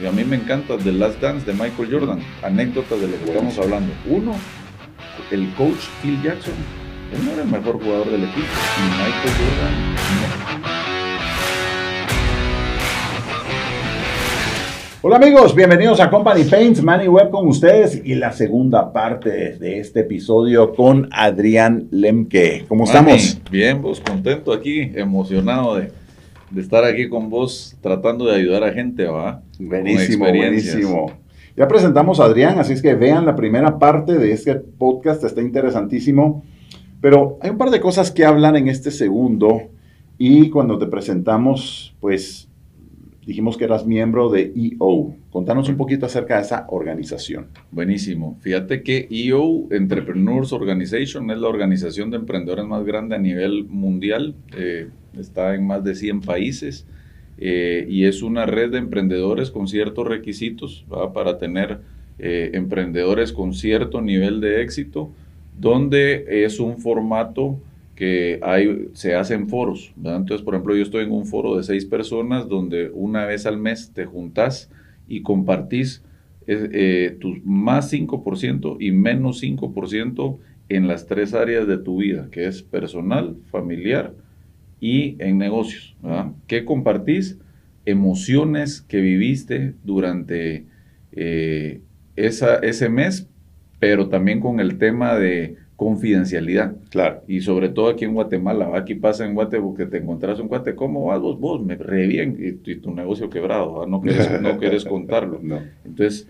y a mí me encanta The Last Dance de Michael Jordan, anécdotas de lo que estamos hablando. Uno, el coach Phil Jackson, él no era el mejor jugador del equipo, y Michael Jordan no. Hola amigos, bienvenidos a Company Paints, Manny Web con ustedes y la segunda parte de este episodio con Adrián Lemke. ¿Cómo estamos? Bien, vos contento aquí, emocionado de, estar aquí con vos tratando de ayudar a gente, ¿va? Buenísimo, buenísimo. Ya presentamos a Adrián, así es que vean la primera parte de este podcast, está interesantísimo. Pero hay un par de cosas que hablan en este segundo y cuando te presentamos, pues dijimos que eras miembro de EO. Contanos un poquito acerca de esa organización. Buenísimo. Fíjate que EO, Entrepreneurs Organization, es la organización de emprendedores más grande a nivel mundial. Eh, está en más de 100 países eh, y es una red de emprendedores con ciertos requisitos para tener eh, emprendedores con cierto nivel de éxito, donde es un formato que hay, se hacen foros. Entonces, por ejemplo, yo estoy en un foro de seis personas donde una vez al mes te juntás y compartís eh, tus más 5% y menos 5% en las tres áreas de tu vida, que es personal, familiar y en negocios. ¿Qué compartís? Emociones que viviste durante eh, esa, ese mes, pero también con el tema de confidencialidad. Claro. Y sobre todo aquí en Guatemala. Aquí pasa en Guatemala que te encontrás un cuate, ¿cómo vas vos? Vos, me re bien. Y, tu negocio quebrado, no quieres, no quieres contarlo. No. Entonces,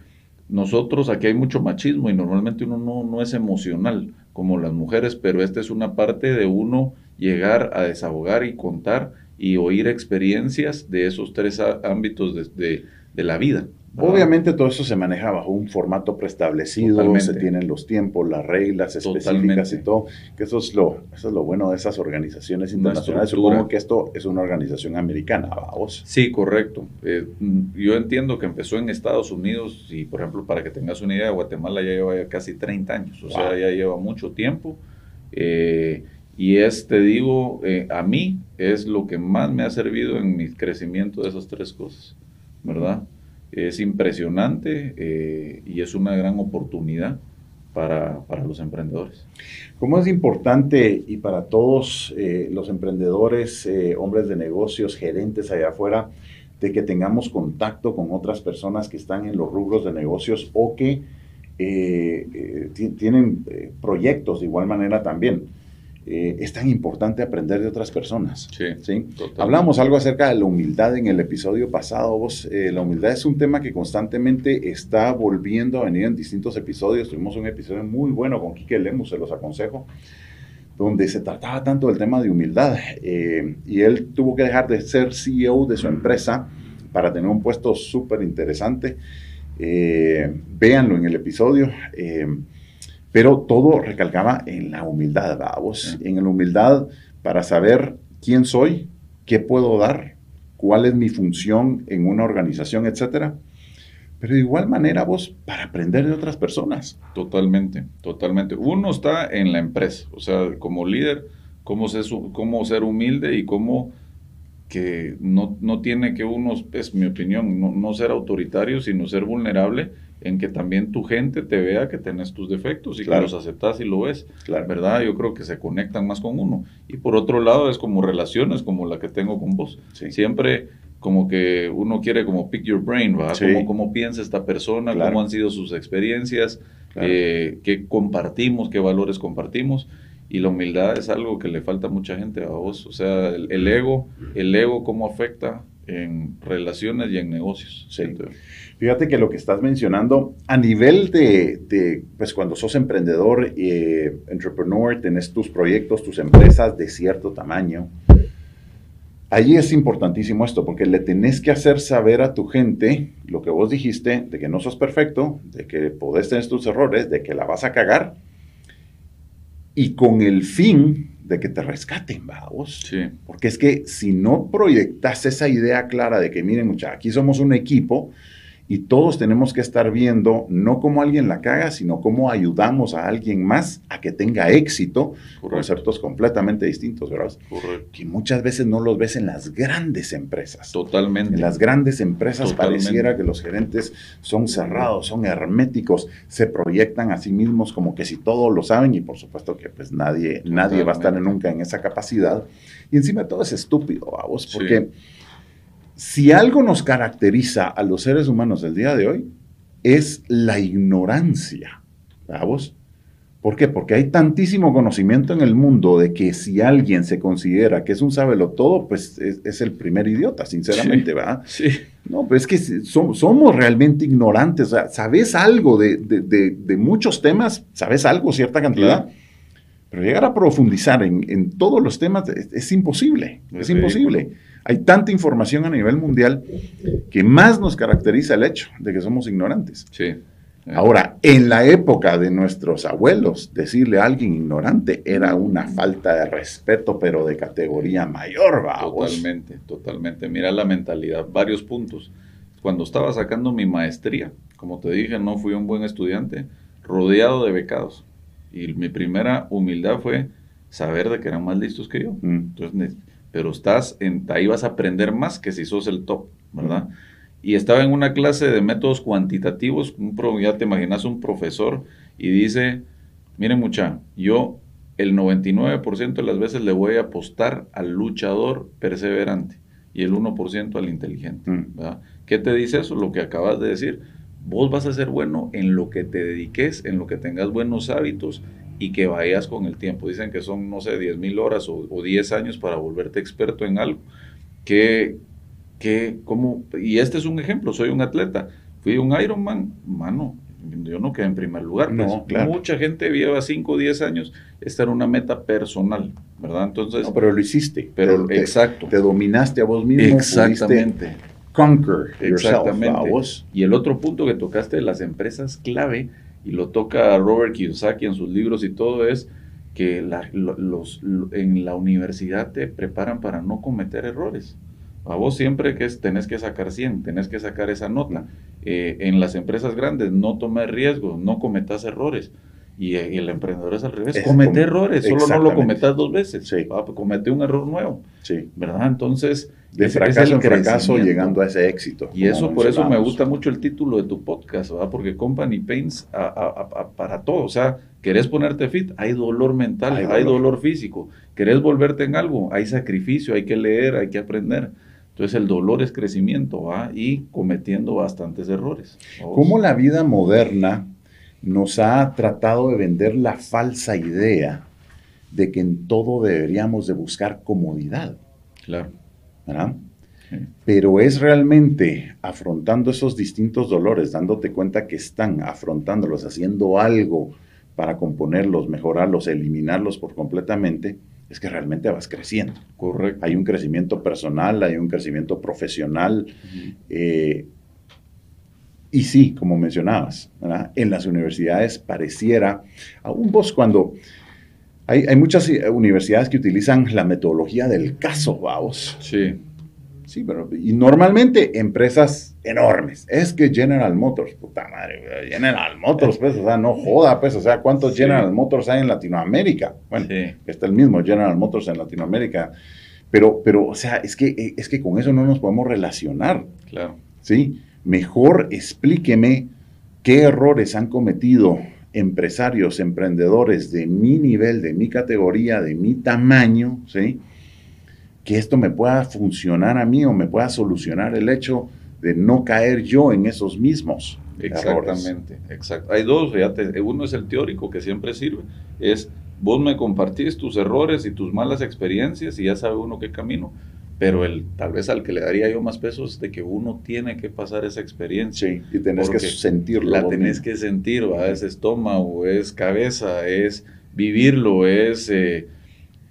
nosotros aquí hay mucho machismo y normalmente uno no, no es emocional como las mujeres, pero esta es una parte de uno llegar a desahogar y contar y oír experiencias de esos tres ámbitos de, de, de la vida. Obviamente todo eso se maneja bajo un formato preestablecido, se tienen los tiempos, las reglas específicas y todo, que eso es lo, eso es lo bueno de esas organizaciones internacionales. Supongo que esto es una organización americana, vamos. Sí, correcto. Eh, yo entiendo que empezó en Estados Unidos y, por ejemplo, para que tengas una idea, Guatemala ya lleva casi 30 años, o sea, ya lleva mucho tiempo. Eh, y es, te digo, eh, a mí es lo que más me ha servido en mi crecimiento de esas tres cosas, ¿verdad? Es impresionante eh, y es una gran oportunidad para, los emprendedores. ¿Cómo es importante y para todos eh, los emprendedores, eh, hombres de negocios, gerentes allá afuera, de que tengamos contacto con otras personas que están en los rubros de negocios o que tienen proyectos de igual manera también? Eh, es tan importante aprender de otras personas. Sí, ¿sí? Hablamos algo acerca de la humildad en el episodio pasado. Vos, eh, la humildad es un tema que constantemente está volviendo a venir en distintos episodios. Tuvimos un episodio muy bueno con Quique Lemus, se los aconsejo, donde se trataba tanto del tema de humildad. Eh, y él tuvo que dejar de ser CEO de su empresa para tener un puesto súper interesante. véanlo en el episodio. Pero todo recalcaba en la humildad, vamos, en la humildad para saber quién soy, qué puedo dar, cuál es mi función en una organización, etcétera. Pero de igual manera, vos, para aprender de otras personas. Totalmente, totalmente. Uno está en la empresa, o sea, como líder, cómo ser, cómo ser humilde y cómo que no, no tiene que uno, es mi opinión, no, no ser autoritario, sino ser vulnerable en que también tu gente te vea que tenés tus defectos y que los aceptas y lo ves, claro. ¿verdad? Yo creo que se conectan más con uno. Y por otro lado es como relaciones como la que tengo con vos. Siempre como que uno quiere como pick your brain, ¿verdad? Como cómo piensa esta persona, cómo han sido sus experiencias, eh, qué compartimos, qué valores compartimos. Y la humildad es algo que le falta a mucha gente a vos. O sea, el, ego, el ego cómo afecta en relaciones y en negocios. Sí. Fíjate que lo que estás mencionando, a nivel de, pues cuando sos emprendedor, eh, entrepreneur, tenés tus proyectos, tus empresas de cierto tamaño, ahí es importantísimo esto, porque le tenés que hacer saber a tu gente lo que vos dijiste, de que no sos perfecto, de que podés tener tus errores, de que la vas a cagar, y con el fin de que te rescaten, vamos. Sí. Porque es que si no proyectas esa idea clara de que, miren, muchachos, aquí somos un equipo, y todos tenemos que estar viendo no cómo alguien la caga, sino cómo ayudamos a alguien más a que tenga éxito, conceptos completamente distintos, ¿verdad? Correcto. Que muchas veces no los ves en las grandes empresas. Totalmente. En las grandes empresas pareciera que los gerentes son cerrados, son herméticos, se proyectan a sí mismos como que si todo lo saben y por supuesto que pues nadie, nadie va a estar nunca en esa capacidad. Y encima todo es estúpido, vos, porque si algo nos caracteriza a los seres humanos del día de hoy, es la ignorancia. ¿Vamos? ¿Por qué? Porque hay tantísimo conocimiento en el mundo de que si alguien se considera que es un sábelo todo, pues es, el primer idiota, sinceramente, ¿verdad? Sí. No, pues es que somos, realmente ignorantes. O sea, sabes algo de, muchos temas, sabes algo, cierta cantidad, pero llegar a profundizar en, todos los temas es, imposible. Es, imposible. Hay tanta información a nivel mundial que más nos caracteriza el hecho de que somos ignorantes. Sí. Ahora, en la época de nuestros abuelos, decirle a alguien ignorante era una falta de respeto, pero de categoría mayor, vamos. Totalmente, totalmente. Mira la mentalidad, varios puntos. Cuando estaba sacando mi maestría, como te dije, no fui un buen estudiante, rodeado de becados. Y mi primera humildad fue saber de que eran más listos que yo. Mm. Entonces, pero estás en, ahí vas a aprender más que si sos el top, ¿verdad? Y estaba en una clase de métodos cuantitativos, un ya te imaginas un profesor y dice, mire mucha, yo el 99% de las veces le voy a apostar al luchador perseverante y el 1% al inteligente. Mm. ¿Qué te dice eso? Lo que acabas de decir. Vos vas a ser bueno en lo que te dediques, en lo que tengas buenos hábitos y que vayas con el tiempo. Dicen que son, no sé, 10 mil horas o, 10 años para volverte experto en algo. Que, que, como, y este es un ejemplo, soy un atleta, fui un Ironman, mano, yo no quedé en primer lugar. No, pues, Mucha gente lleva 5 o 10 años, esta era una meta personal, ¿verdad? Entonces... No, pero lo hiciste. Pero, exacto. Te dominaste a vos mismo. Exactamente. Conquer Exactamente. Y el otro punto que tocaste de las empresas clave y lo toca Robert Kiyosaki en sus libros y todo, es que los, en la universidad te preparan para no cometer errores. A vos siempre que es, tenés que sacar 100, tenés que sacar esa nota. Eh, en las empresas grandes, no tomes riesgos, no cometas errores. Y, el emprendedor es al revés, comete errores, solo no lo cometas dos veces, sí. comete un error nuevo, sí. ¿verdad? Entonces, de fracaso en fracaso llegando a ese éxito. Y eso por eso me gusta mucho el título de tu podcast, ¿verdad? Porque Company Pains para todo, o sea, querés ponerte fit, hay dolor mental, hay, dolor. físico, querés volverte en algo, hay sacrificio, hay que leer, hay que aprender. Entonces el dolor es crecimiento, ¿va? Y cometiendo bastantes errores. ¿Cómo la vida moderna nos ha tratado de vender la falsa idea de que en todo deberíamos de buscar comodidad? Claro. Pero es realmente afrontando esos distintos dolores, dándote cuenta que están afrontándolos, haciendo algo para componerlos, mejorarlos, eliminarlos por completamente, es que realmente vas creciendo. Correcto. Hay un crecimiento personal, hay un crecimiento profesional. Eh, y sí, como mencionabas, en las universidades pareciera, aún vos cuando hay, muchas eh, universidades que utilizan la metodología del caso, vamos. Sí. Sí, pero y normalmente empresas enormes. Es que General Motors, puta madre, General Motors, pues, o sea, no joda, pues, o sea, ¿cuántos General Motors hay en Latinoamérica? Bueno, está el mismo General Motors en Latinoamérica. Pero, pero, o sea, es que, es que con eso no nos podemos relacionar. Claro. Sí, mejor explíqueme qué errores han cometido empresarios, emprendedores de mi nivel, de mi categoría, de mi tamaño, ¿sí? Que esto me pueda funcionar a mí o me pueda solucionar el hecho de no caer yo en esos mismos. Exactamente, exacto. Hay dos, fíjate, uno es el teórico que siempre sirve, es vos me compartís tus errores y tus malas experiencias y ya sabe uno qué camino pero el, tal vez al que le daría yo más peso es de que uno tiene que pasar esa experiencia. Sí, y tenés que sentirlo. La tenés que sentir, ¿va? es estómago, es cabeza, es vivirlo, es... Eh,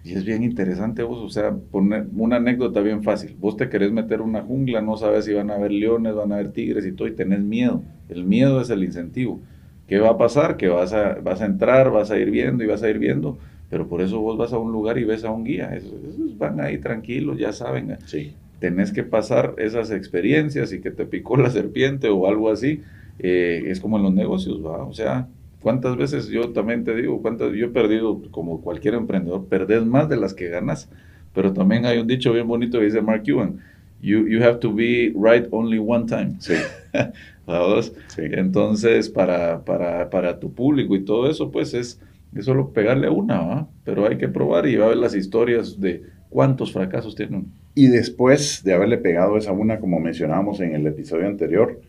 y es bien interesante vos, o sea, poner una anécdota bien fácil. Vos te querés meter una jungla, no sabes si van a haber leones, van a haber tigres y todo, y tenés miedo. El miedo es el incentivo. ¿Qué va a pasar? Que vas a, vas a entrar, vas a ir viendo y vas a ir viendo pero por eso vos vas a un lugar y ves a un guía. Esos, van ahí tranquilos, ya saben. Sí. tenés que pasar esas experiencias y que te picó la serpiente o algo así. Eh, es como en los negocios, ¿va? O sea, ¿cuántas veces yo también te digo, cuántas, yo he perdido, como cualquier emprendedor, perdés más de las que ganas, pero también hay un dicho bien bonito que dice Mark Cuban, you, you have to be right only one time. Sí. sí. Entonces, para, para, para tu público y todo eso, pues es, es solo pegarle a una, ¿va? Pero hay que probar y va a ver las historias de cuántos fracasos tienen. Y después de haberle pegado esa una, como mencionábamos en el episodio anterior,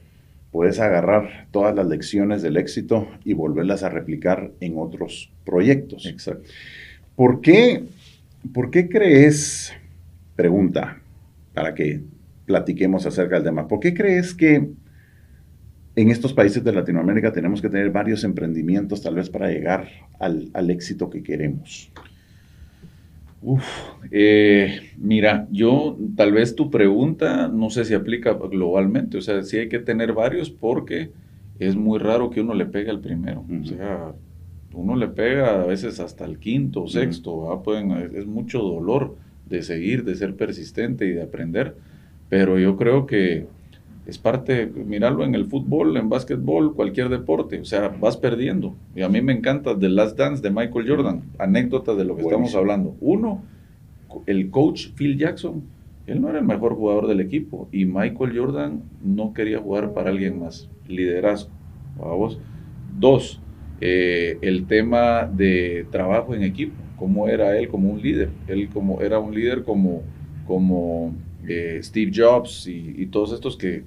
puedes agarrar todas las lecciones del éxito y volverlas a replicar en otros proyectos. Exacto. ¿Por qué, por qué crees, pregunta, para que platiquemos acerca del tema, ¿por qué crees que en estos países de Latinoamérica tenemos que tener varios emprendimientos tal vez para llegar al, al éxito que queremos? Uf, eh, mira, yo tal vez tu pregunta no sé si aplica globalmente, o sea, sí hay que tener varios porque es muy raro que uno le pegue al primero, o sea, uno le pega a veces hasta el quinto o sexto, Pueden, es mucho dolor de seguir, de ser persistente y de aprender, pero yo creo que es parte, mirarlo en el fútbol, en básquetbol, cualquier deporte, o sea, vas perdiendo. Y a mí me encanta The Last Dance de Michael Jordan, anécdotas de lo que estamos hablando. Uno, el coach Phil Jackson, él no era el mejor jugador del equipo y Michael Jordan no quería jugar para alguien más, liderazgo. Vamos. Dos, eh, el tema de trabajo en equipo, cómo era él como un líder, él como era un líder como, como eh, Steve Jobs y, todos estos que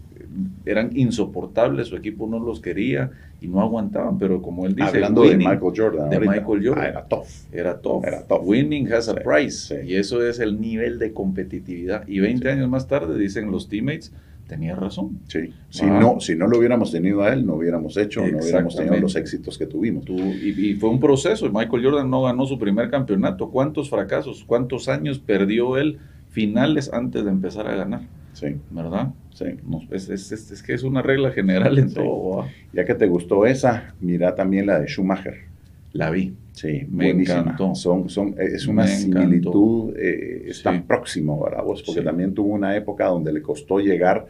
eran insoportables, su equipo no los quería y no aguantaban, pero como él dice... Hablando de Michael Jordan. De Michael Jordan. Ah, era tough. Era tough. Era tough. Winning has a price. Y eso es el nivel de competitividad. Y 20 años más tarde dicen los teammates, tenía razón. Sí. Si, no, si no lo hubiéramos tenido a él, no hubiéramos hecho, no hubiéramos tenido los éxitos que tuvimos. y, y, fue un proceso. Michael Jordan no ganó su primer campeonato. ¿Cuántos fracasos? ¿Cuántos años perdió él finales antes de empezar a ganar? Sí. ¿Verdad? Sí. es, es, es, que es una regla general en todo. Ya que te gustó esa, mira también la de Schumacher. La vi. Sí, me encantó. Son, son, es una similitud, eh, es tan próximo, ¿verdad? Vos, porque también tuvo una época donde le costó llegar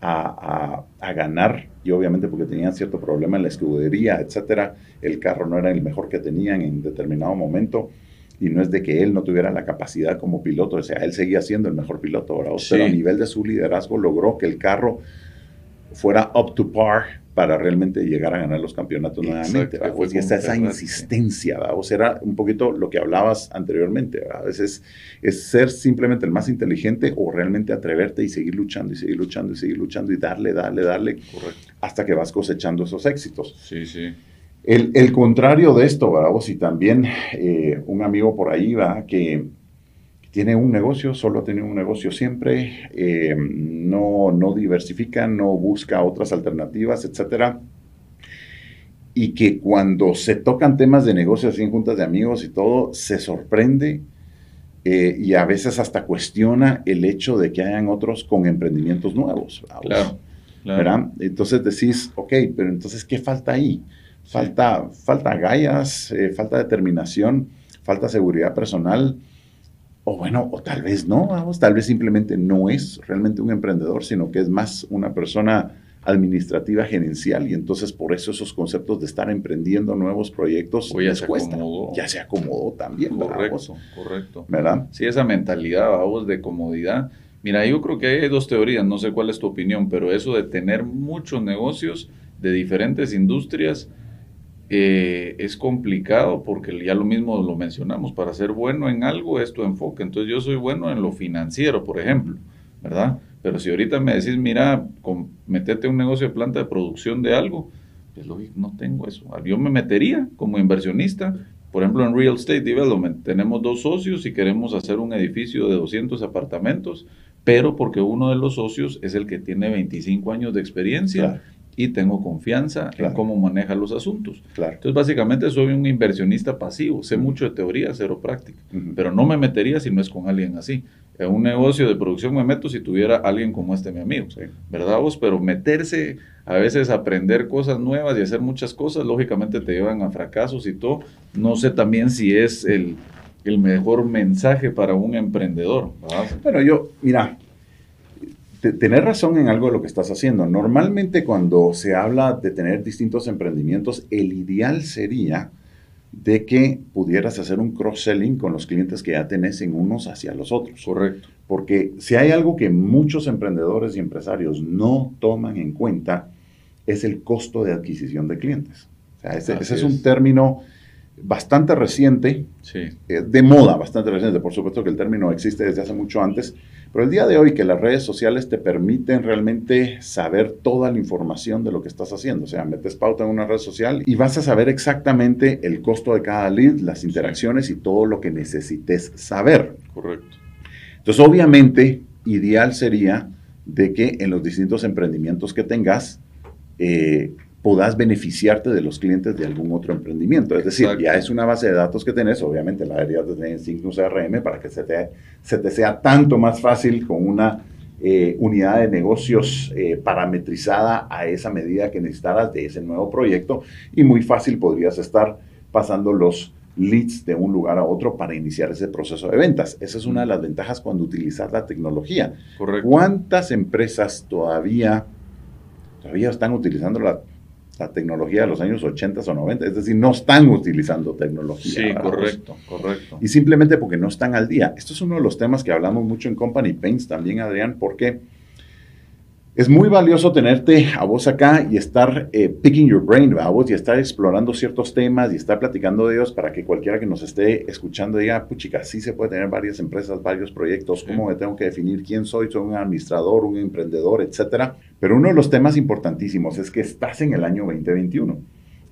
a, a, a, ganar, y obviamente porque tenían cierto problema en la escudería, etcétera, el carro no era el mejor que tenían en determinado momento y no es de que él no tuviera la capacidad como piloto, o sea, él seguía siendo el mejor piloto, ¿verdad? Pero a nivel de su liderazgo logró que el carro fuera up to par para realmente llegar a ganar los campeonatos nuevamente. Y esa, esa insistencia, ¿verdad? O sea, era un poquito lo que hablabas anteriormente, ¿verdad? A veces es ser simplemente el más inteligente o realmente atreverte y seguir luchando y seguir luchando y seguir luchando y darle, darle, darle, hasta que vas cosechando esos éxitos. Sí, sí. El, contrario de esto, ¿verdad? Y también eh, un amigo por ahí, va que tiene un negocio, solo ha tenido un negocio siempre, eh, no, no diversifica, no busca otras alternativas, etcétera. Y que cuando se tocan temas de negocios así en juntas de amigos y todo, se sorprende eh, y a veces hasta cuestiona el hecho de que hayan otros con emprendimientos nuevos. Claro, ¿verdad? Entonces decís, ok, pero entonces, ¿qué falta ahí? Falta, falta gallas, eh, falta determinación, falta seguridad personal, o bueno, o tal vez no, vamos, tal vez simplemente no es realmente un emprendedor, sino que es más una persona administrativa gerencial y entonces por eso esos conceptos de estar emprendiendo nuevos proyectos ya se acomodó. Ya se acomodó también, Correcto, correcto. ¿Verdad? Sí, esa mentalidad, vamos, de comodidad. Mira, yo creo que hay dos teorías, no sé cuál es tu opinión, pero eso de tener muchos negocios de diferentes industrias, eh, es complicado porque ya lo mismo lo mencionamos, para ser bueno en algo es tu enfoque. Entonces yo soy bueno en lo financiero, por ejemplo, ¿verdad? Pero si ahorita me decís, mira, con, metete un negocio de planta de producción de algo, pues lógico, no tengo eso. Yo me metería como inversionista, por ejemplo, en Real Estate Development, tenemos dos socios y queremos hacer un edificio de 200 apartamentos, pero porque uno de los socios es el que tiene 25 años de experiencia y tengo confianza en cómo maneja los asuntos. Entonces, básicamente soy un inversionista pasivo, sé mucho de teoría, cero práctica, pero no me metería si no es con alguien así. En un negocio de producción me meto si tuviera alguien como este mi amigo, ¿verdad vos? Pero meterse, a veces aprender cosas nuevas y hacer muchas cosas, lógicamente te llevan a fracasos y todo. No sé también si es el, el mejor mensaje para un emprendedor. Bueno, yo, mira, tener razón en algo de lo que estás haciendo. Normalmente cuando se habla de tener distintos emprendimientos, el ideal sería de que pudieras hacer un cross-selling con los clientes que ya tenés en unos hacia los otros. Correcto. Porque si hay algo que muchos emprendedores y empresarios no toman en cuenta, es el costo de adquisición de clientes. O sea, ese, es un término bastante reciente, eh, de moda, bastante reciente. Por supuesto que el término existe desde hace mucho antes, pero el día de hoy que las redes sociales te permiten realmente saber toda la información de lo que estás haciendo. O sea, metes pauta en una red social y vas a saber exactamente el costo de cada lead, las interacciones y todo lo que necesites saber. Correcto. Entonces, obviamente, ideal sería de que en los distintos emprendimientos que tengas, eh, puedas beneficiarte de los clientes de algún otro emprendimiento. Es decir, ya es una base de datos que tenés, obviamente la deberías de tener en Cygnus CRM para que se te, se te sea tanto más fácil con una eh, unidad de negocios eh, parametrizada a esa medida que necesitaras de ese nuevo proyecto y muy fácil podrías estar pasando los leads de un lugar a otro para iniciar ese proceso de ventas. Esa es una de las ventajas cuando utilizas la tecnología. Correcto. ¿Cuántas empresas todavía, todavía están utilizando la la tecnología de los años 80 o 90, es decir, no están utilizando tecnología. Sí, correcto, correcto. Y simplemente porque no están al día. Esto es uno de los temas que hablamos mucho en Company Paints también, Adrián, porque es muy valioso tenerte a vos acá y estar eh, picking your brain, a vos y estar explorando ciertos temas y estar platicando de ellos para que cualquiera que nos esté escuchando diga, puchica, sí se puede tener varias empresas, varios proyectos, cómo me tengo que definir quién soy, soy un administrador, un emprendedor, etcétera. Pero uno de los temas importantísimos es que estás en el año 2021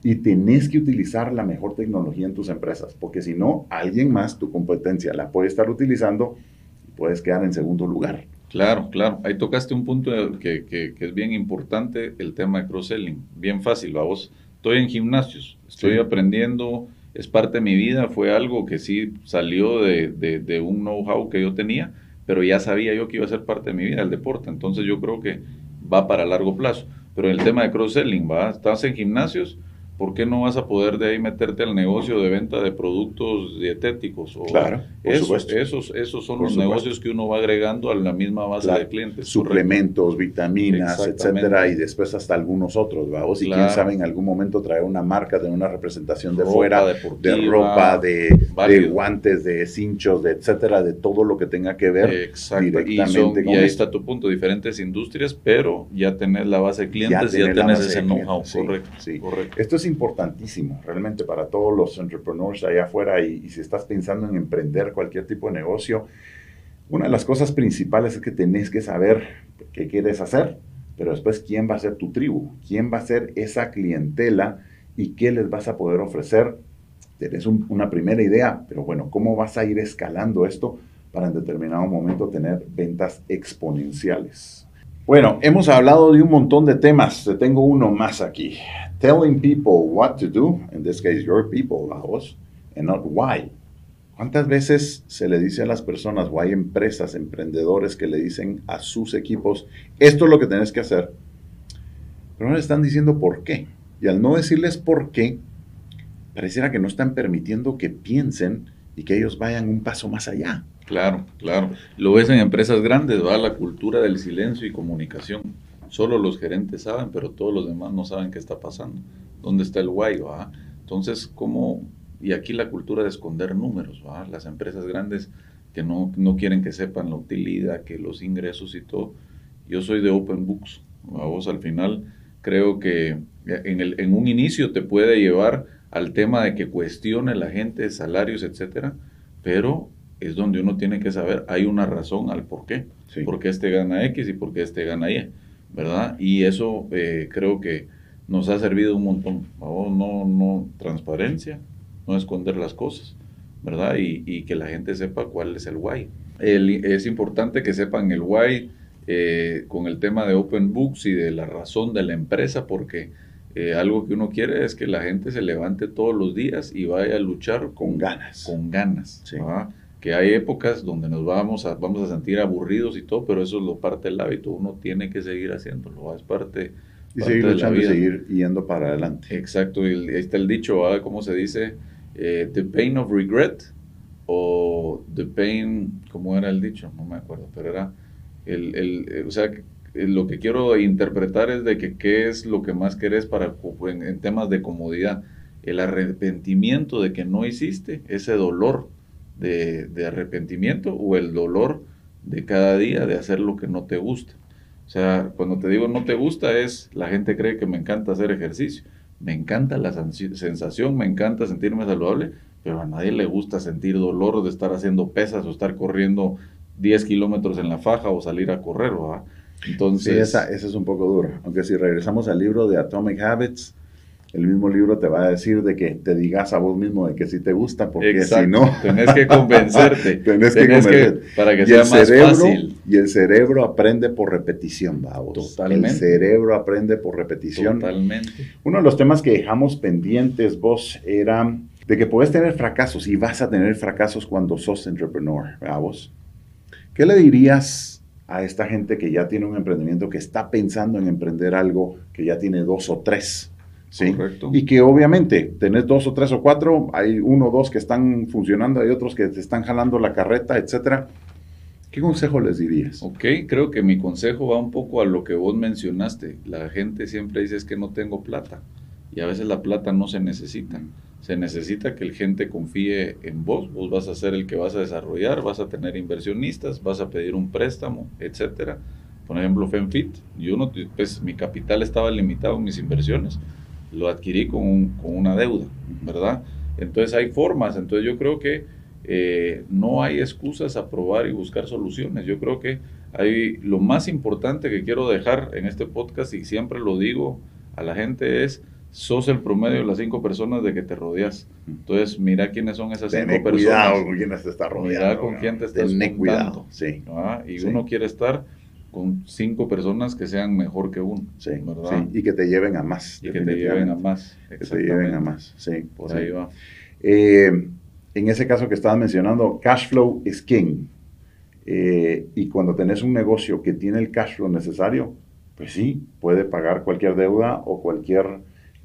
y tenés que utilizar la mejor tecnología en tus empresas, porque si no, alguien más, tu competencia, la puede estar utilizando y puedes quedar en segundo lugar. Claro, claro. Ahí tocaste un punto que, que, es bien importante, el tema de cross-selling. Bien fácil, vos. Estoy en gimnasios, estoy aprendiendo, es parte de mi vida, fue algo que sí salió de, de, un know-how que yo tenía, pero ya sabía yo que iba a ser parte de mi vida, el deporte. Entonces yo creo que va para largo plazo. Pero el tema de cross-selling, ¿va? Estás en gimnasios, ¿por qué no vas a poder de ahí meterte al negocio de venta de productos dietéticos? claro, esos, esos, esos son los negocios que uno va agregando a la misma base de clientes. Suplementos, vitaminas, etcétera, y después hasta algunos otros, O si quién sabe en algún momento traer una marca, de una representación de fuera, de ropa, de, guantes, de cinchos, de etcétera, de todo lo que tenga que ver directamente y, y ahí está tu punto, diferentes industrias, pero ya tenés la base de clientes y ya tenés ese know-how. correcto, correcto. Esto es importantísimo realmente para todos los entrepreneurs allá afuera y, si estás pensando en emprender cualquier tipo de negocio, una de las cosas principales es que tenés que saber qué quieres hacer, pero después quién va a ser tu tribu, quién va a ser esa clientela y qué les vas a poder ofrecer. Tenés una primera idea, pero bueno, ¿cómo vas a ir escalando esto para en determinado momento tener ventas exponenciales? Bueno, hemos hablado de un montón de temas. Tengo uno más aquí telling people what to do, in this case your people, vos, and not why. ¿Cuántas veces se le dice a las personas o hay empresas, emprendedores que le dicen a sus equipos, esto es lo que tenés que hacer? Pero no le están diciendo por qué. Y al no decirles por qué, pareciera que no están permitiendo que piensen y que ellos vayan un paso más allá. Claro, claro. Lo ves en empresas grandes, va la cultura del silencio y comunicación. Solo los gerentes saben, pero todos los demás no saben qué está pasando. ¿Dónde está el guay? ¿va? Entonces, ¿cómo? Y aquí la cultura de esconder números, ¿va? Las empresas grandes que no, no quieren que sepan la utilidad, que los ingresos y todo. Yo soy de Open Books. Vos al final creo que en, el, en un inicio te puede llevar al tema de que cuestione la gente salarios, etcétera, pero es donde uno tiene que saber, hay una razón al por qué. Por qué este gana X y por qué este gana Y. ¿verdad? Y eso eh, creo que nos ha servido un montón. No, no, transparencia, no esconder las cosas, ¿verdad? Y, que la gente sepa cuál es el why. es importante que sepan el why eh, con el tema de Open Books y de la razón de la empresa, porque eh, algo que uno quiere es que la gente se levante todos los días y vaya a luchar con ganas. Con ganas. ¿verdad? Que hay épocas donde nos vamos a, vamos a sentir aburridos y todo, pero eso es lo parte del hábito, uno tiene que seguir haciéndolo, es parte, y seguir luchando y seguir yendo para adelante. Exacto, y ahí está el dicho, ¿cómo se dice? Eh, the pain of regret o the pain, ¿cómo era el dicho? No me acuerdo, pero era el, el, o sea, lo que quiero interpretar es de que qué es lo que más querés para, en, temas de comodidad. El arrepentimiento de que no hiciste, ese dolor de, de arrepentimiento o el dolor de cada día de hacer lo que no te gusta. O sea, cuando te digo no te gusta es, la gente cree que me encanta hacer ejercicio. Me encanta la sensación, me encanta sentirme saludable, pero a nadie le gusta sentir dolor de estar haciendo pesas o estar corriendo 10 kilómetros en la faja o salir a correr, ¿verdad? Entonces... Sí, esa, esa es un poco dura. Aunque si regresamos al libro de Atomic Habits, el mismo libro te va a decir de que te digas a vos mismo de que sí te gusta, porque si no... Tenés que convencerte. tenés, que convencerte. para que sea más fácil. Y el cerebro aprende por repetición, vamos. Totalmente. El cerebro aprende por repetición. Totalmente. Uno de los temas que dejamos pendientes, vos, era de que puedes tener fracasos y vas a tener fracasos cuando sos entrepreneur, vos. ¿Qué le dirías a esta gente que ya tiene un emprendimiento, que está pensando en emprender algo, que ya tiene dos o tres? ¿Sí? Y que obviamente tenés dos o tres o cuatro, hay uno o dos que están funcionando, hay otros que te están jalando la carreta, etcétera. ¿Qué consejo les dirías? Ok, creo que mi consejo va un poco a lo que vos mencionaste. La gente siempre dice es que no tengo plata y a veces la plata no se necesita. Se necesita que la gente confíe en vos, vos vas a ser el que vas a desarrollar, vas a tener inversionistas, vas a pedir un préstamo, etcétera. Por ejemplo, FenFit, yo no, pues mi capital estaba limitado mis inversiones, lo adquirí con, con una deuda, ¿verdad? Entonces hay formas, entonces yo creo que eh, no hay excusas a probar y buscar soluciones. Yo creo que hay lo más importante que quiero dejar en este podcast y siempre lo digo a la gente es sos el promedio de las cinco personas de que te rodeas. Entonces, mira quiénes son esas cinco personas. cuidado con quién te está rodeando. Mira con quién te estás cuidado, sí. Y uno quiere estar con cinco personas que sean mejor que uno. Sí, ¿verdad? y que te lleven a más. Y que te lleven a más. Que te lleven a más, sí. Por ahí va. Eh, en ese caso que estabas mencionando, cash flow is king. Eh, y cuando tenés un negocio que tiene el cash flow necesario, pues sí, puede pagar cualquier deuda o cualquier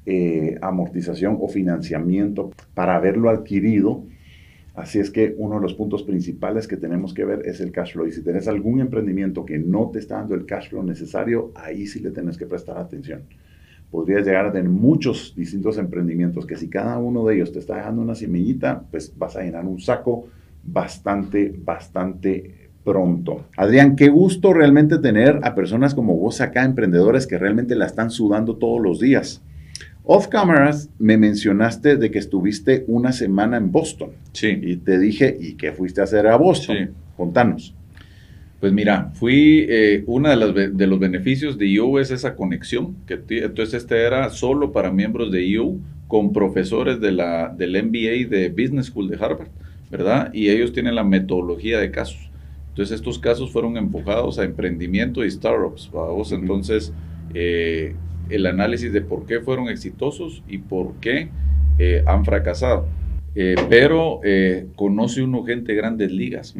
eh, amortización o financiamiento para haberlo adquirido. Así es que uno de los puntos principales que tenemos que ver es el cash flow. Y si tenés algún emprendimiento que no te está dando el cash flow necesario, ahí sí le tenés que prestar atención. Podrías llegar a tener muchos distintos emprendimientos que si cada uno de ellos te está dejando una semillita, pues vas a llenar un saco bastante, bastante pronto. Adrián, qué gusto realmente tener a personas como vos acá, emprendedores que realmente la están sudando todos los días. Off cameras me mencionaste de que estuviste una semana en Boston. Sí. Y te dije, ¿y qué fuiste a hacer a Boston? Sí. Contanos. Pues mira, fui, eh, uno de, de, los beneficios de EU es esa conexión, que entonces este era solo para miembros de EU con profesores de la, del MBA de Business School de Harvard, ¿verdad? Y ellos tienen la metodología de casos. Entonces estos casos fueron enfocados a emprendimiento y startups, vamos, entonces eh, el análisis de por qué fueron exitosos y por qué eh, han fracasado. Eh, pero eh, conoce uno gente de grandes ligas.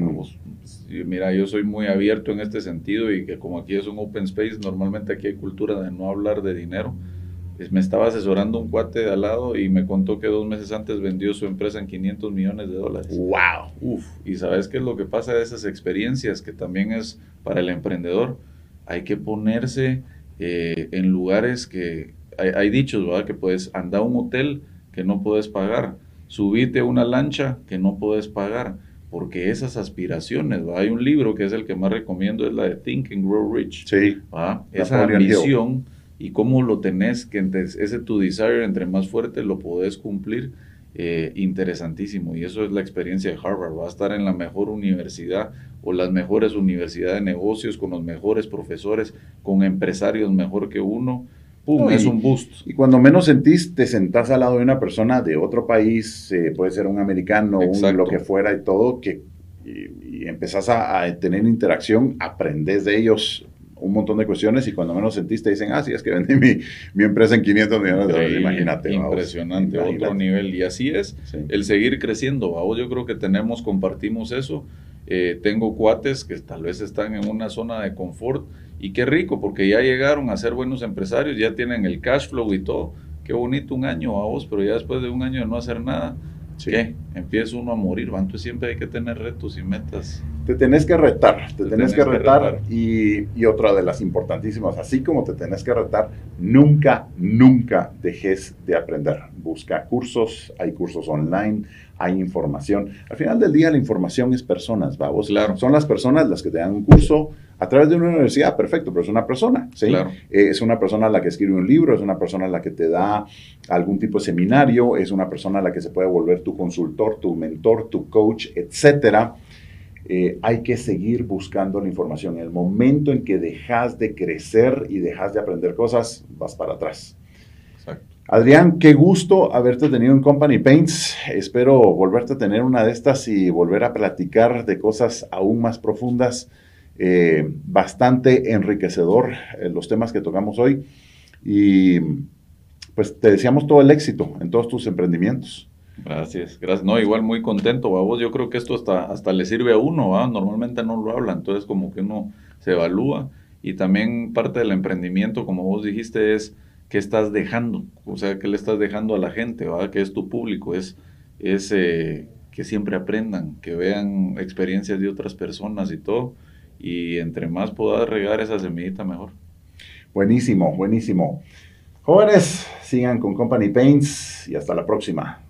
mira, yo soy muy abierto en este sentido y que como aquí es un open space, normalmente aquí hay cultura de no hablar de dinero. me estaba asesorando un cuate de al lado y me contó que dos meses antes vendió su empresa en 500 millones de dólares. ¡Wow! Uf, y sabes qué es lo que pasa de esas experiencias, que también es para el emprendedor. Hay que ponerse eh, en lugares que hay, hay dichos, ¿verdad? Que puedes andar a un hotel que no puedes pagar, subirte a una lancha que no puedes pagar, porque esas aspiraciones, ¿va? hay un libro que es el que más recomiendo, es la de Think and Grow Rich. Sí. Esa ambición y cómo lo tenés, que ese tu desire entre más fuerte lo podés cumplir. Eh, interesantísimo y eso es la experiencia de Harvard. Va a estar en la mejor universidad o las mejores universidades de negocios con los mejores profesores, con empresarios mejor que uno. ¡Pum! es un boost. Y cuando menos sentís, te sentás al lado de una persona de otro país, eh, puede ser un americano, un lo que fuera y todo, que y, empezás a, a, tener interacción, aprendes de ellos un montón de cuestiones y cuando menos sentiste dicen, ah, sí, es que vendí mi, mi empresa en 500 millones de dólares, imagínate. Impresionante, otro nivel. Y así es, el seguir creciendo, vamos, yo creo que tenemos, compartimos eso. Eh, tengo cuates que tal vez están en una zona de confort y qué rico, porque ya llegaron a ser buenos empresarios, ya tienen el cash flow y todo. Qué bonito un año a vos, pero ya después de un año de no hacer nada, ¿qué? Empieza uno a morir, entonces siempre hay que tener retos y metas te tenés que retar, te, tenés, que, retar, Y, y, otra de las importantísimas, así como te tenés que retar, nunca, nunca dejes de aprender. Busca cursos, hay cursos online, hay información. Al final del día la información es personas, vamos. Claro. Son las personas las que te dan un curso a través de una universidad, perfecto, pero es una persona, ¿sí? Claro. Eh, es una persona la que escribe un libro, es una persona la que te da algún tipo de seminario, es una persona la que se puede volver tu consultor, tu mentor, tu coach, etcétera. Eh, hay que seguir buscando la información. En el momento en que dejas de crecer y dejas de aprender cosas, vas para atrás. Exacto. Adrián, qué gusto haberte tenido en Company Paints. Espero volverte a tener una de estas y volver a platicar de cosas aún más profundas. Eh, bastante enriquecedor eh, los temas que tocamos hoy. Y pues te deseamos todo el éxito en todos tus emprendimientos. Gracias, gracias. No, igual muy contento, vos. Yo creo que esto hasta, hasta le sirve a uno, ¿va? Normalmente no lo habla, entonces como que uno se evalúa. Y también parte del emprendimiento, como vos dijiste, es qué estás dejando, o sea, qué le estás dejando a la gente, ¿va? Que es tu público, es, es eh, que siempre aprendan, que vean experiencias de otras personas y todo. Y entre más puedas regar esa semillita, mejor. Buenísimo, buenísimo. Jóvenes, sigan con Company Paints y hasta la próxima.